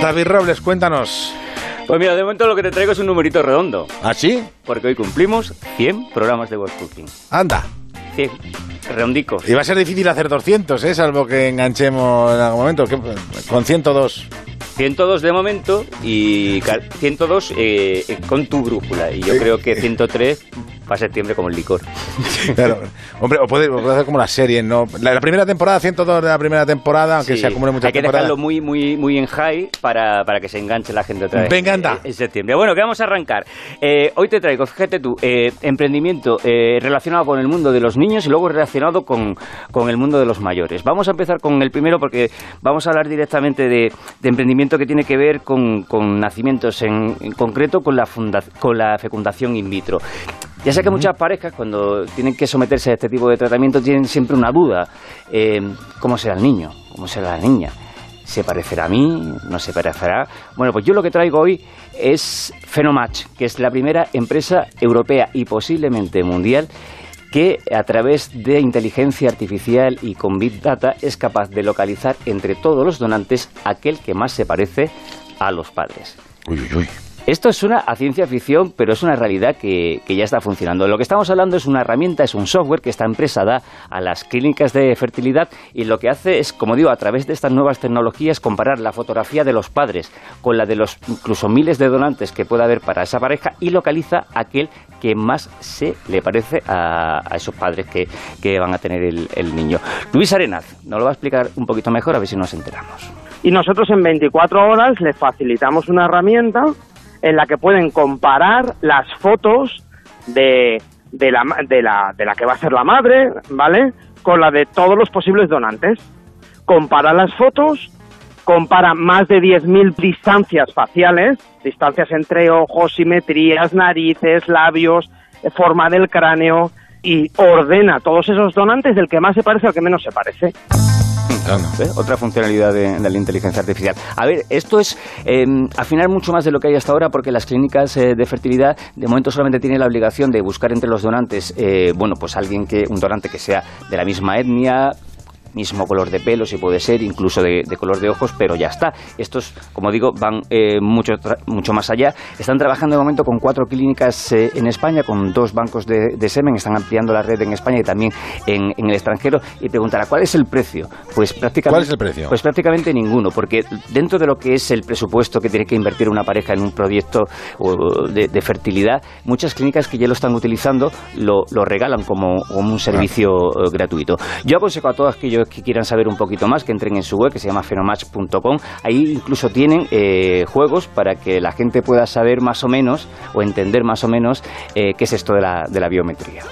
David Robles, cuéntanos. Pues mira, de momento lo que te traigo es un numerito redondo. ¿Ah, sí? Porque hoy cumplimos 100 programas de World Cooking. Anda. 100. Redondico. Y va a ser difícil hacer 200, ¿eh? Salvo que enganchemos en algún momento. ¿Qué- Con 102. 102 de momento y ca- 102 eh, eh, con tu brújula. Y yo creo que 103 para septiembre como el licor. Claro. Hombre, o puede, puede hacer como la serie, ¿no? La, la primera temporada, 102 de la primera temporada, aunque Sí, se acumulen muchas Hay que temporadas. dejarlo muy, muy, muy en high para, para que se enganche la gente otra vez. Venga, anda. Eh, En septiembre. Bueno, que vamos a arrancar. Eh, hoy te traigo, fíjate tú, eh, emprendimiento eh, relacionado con el mundo de los niños y luego relacionado con, con el mundo de los mayores. Vamos a empezar con el primero porque vamos a hablar directamente de, de emprendimiento que tiene que ver con, con nacimientos, en, en concreto con la, funda- con la fecundación in vitro. Ya sé que muchas parejas cuando tienen que someterse a este tipo de tratamiento tienen siempre una duda. Eh, ¿Cómo será el niño? ¿Cómo será la niña? ¿Se parecerá a mí? ¿No se parecerá? Bueno, pues yo lo que traigo hoy es Phenomatch, que es la primera empresa europea y posiblemente mundial que a través de inteligencia artificial y con Big Data es capaz de localizar entre todos los donantes aquel que más se parece a los padres. Uy, uy, uy. Esto suena a ciencia ficción, pero es una realidad que, ya está funcionando. Lo que estamos hablando es una herramienta, es un software que esta empresa da a las clínicas de fertilidad y lo que hace es, como digo, a través de estas nuevas tecnologías, comparar la fotografía de los padres con la de los incluso miles de donantes que pueda haber para esa pareja y localiza aquel que más se le parece a, a esos padres que, que van a tener el, el niño. Luis Arenaz nos lo va a explicar un poquito mejor, a ver si nos enteramos. y nosotros en 24 horas les facilitamos una herramienta en la que pueden comparar las fotos de, de, la, de, la, de la que va a ser la madre, ¿vale? Con la de todos los posibles donantes. Compara las fotos, compara más de 10.000 distancias faciales, distancias entre ojos, simetrías, narices, labios, forma del cráneo, y ordena todos esos donantes del que más se parece al que menos se parece. ¿Ve? Otra funcionalidad de, de la inteligencia artificial. A ver, esto es eh, afinar mucho más de lo que hay hasta ahora porque las clínicas eh, de fertilidad de momento solamente tienen la obligación de buscar entre los donantes, eh, bueno, pues alguien que, un donante que sea de la misma etnia, mismo color de pelo, si puede ser, incluso de, de color de ojos, pero ya está. Estos, como digo, van eh, mucho, mucho más allá. Están trabajando de momento con cuatro clínicas eh, en España, con dos bancos de, de semen, están ampliando la red en España y también en, en el extranjero. Y preguntará, ¿cuál es el precio? Pues prácticamente, ¿Cuál es el precio? Pues prácticamente ninguno, porque dentro de lo que es el presupuesto que tiene que invertir una pareja en un proyecto de, de fertilidad, muchas clínicas que ya lo están utilizando lo, lo regalan como, como un servicio eh, gratuito. Yo aconsejo a todos aquellos que quieran saber un poquito más que entren en su web, que se llama fenomatch.com. Ahí incluso tienen eh, juegos para que la gente pueda saber más o menos o entender más o menos eh, qué es esto de la, de la biometría.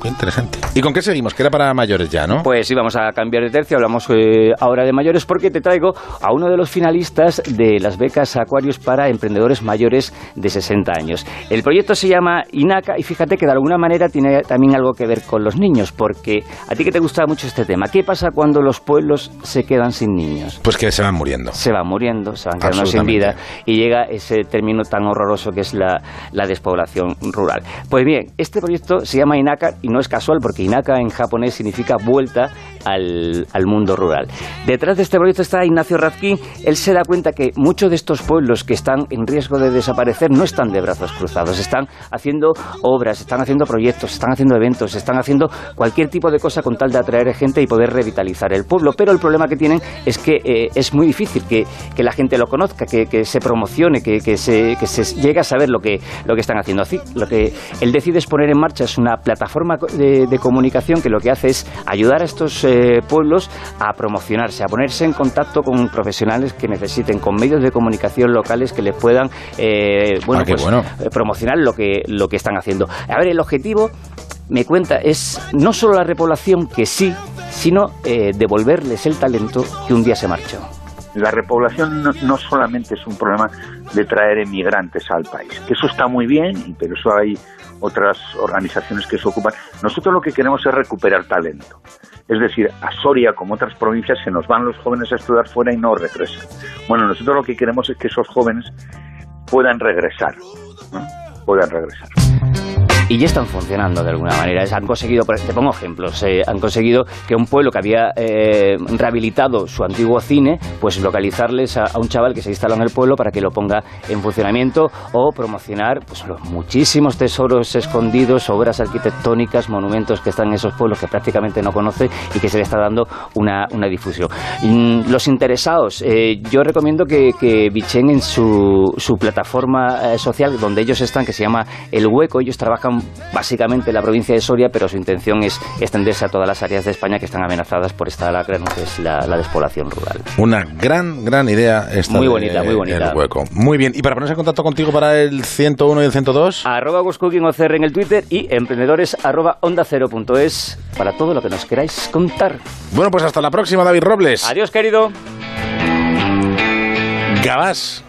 Qué interesante. ¿Y con qué seguimos? Que era para mayores ya, ¿no? Pues sí, vamos a cambiar de tercio. Hablamos eh, ahora de mayores porque te traigo a uno de los finalistas de las becas Aquarius para emprendedores mayores de 60 años. El proyecto se llama INACA y fíjate que de alguna manera tiene también algo que ver con los niños, porque a ti que te gusta mucho este tema, ¿qué pasa cuando los pueblos se quedan sin niños? Pues que se van muriendo. se van muriendo, se van quedando sin vida y llega ese término tan horroroso que es la, la despoblación rural. Pues bien, este proyecto se llama INACA y no es casual porque INACA en japonés significa vuelta al, al mundo rural. Detrás de este proyecto está Ignacio Razquín. Él se da cuenta que muchos de estos pueblos que están en riesgo de desaparecer no están de brazos cruzados, están haciendo obras, están haciendo proyectos, están haciendo eventos, están haciendo cualquier tipo de cosa con tal de atraer gente y poder revitalizar el pueblo. Pero el problema que tienen es que eh, es muy difícil que, que la gente lo conozca, que, que se promocione, que, que se, que llegue a saber lo que, lo que están haciendo. Así, lo que él decide es poner en marcha es una plataforma de, de comunicación que lo que hace es ayudar a estos eh, pueblos a promocionarse, a ponerse en contacto con profesionales que necesiten, con medios de comunicación locales que les puedan eh, bueno, Ah, pues, bueno. eh, promocionar lo que, lo que están haciendo. A ver, el objetivo, me cuenta, es no solo la repoblación, que sí, sino eh, devolverles el talento que un día se marchó. La repoblación no, solamente es un problema de traer emigrantes al país, que eso está muy bien, pero eso hay otras organizaciones que se ocupan. Nosotros lo que queremos es recuperar talento. Es decir, a Soria, como otras provincias, se nos van los jóvenes a estudiar fuera y no regresan. Bueno, nosotros lo que queremos es que esos jóvenes puedan regresar. Puedan regresar. Y ya están funcionando de alguna manera. Han conseguido, te pongo ejemplos, eh, han conseguido que un pueblo que había eh, rehabilitado su antiguo cine, pues localizarles a, un chaval que se instaló en el pueblo para que lo ponga en funcionamiento o promocionar pues, los muchísimos tesoros escondidos, obras arquitectónicas, monumentos que están en esos pueblos que prácticamente no conoce y que se le está dando una, difusión. Mm, los interesados, eh, yo recomiendo que, que bichen en su, su plataforma social donde ellos están, que se llama El Hueco, ellos trabajan básicamente en la provincia de Soria, pero su intención es extenderse a todas las áreas de España que están amenazadas por esta lacra, que es la, despoblación rural. Una gran, gran idea esta Muy bonita, muy bonita. El hueco. Muy bien. ¿Y para ponerse en contacto contigo para el 101 y el 102? Arroba OCR en el Twitter y emprendedores arroba onda cero punto es para todo lo que nos queráis contar. Bueno, pues hasta la próxima, David Robles. Adiós, querido. Gabás.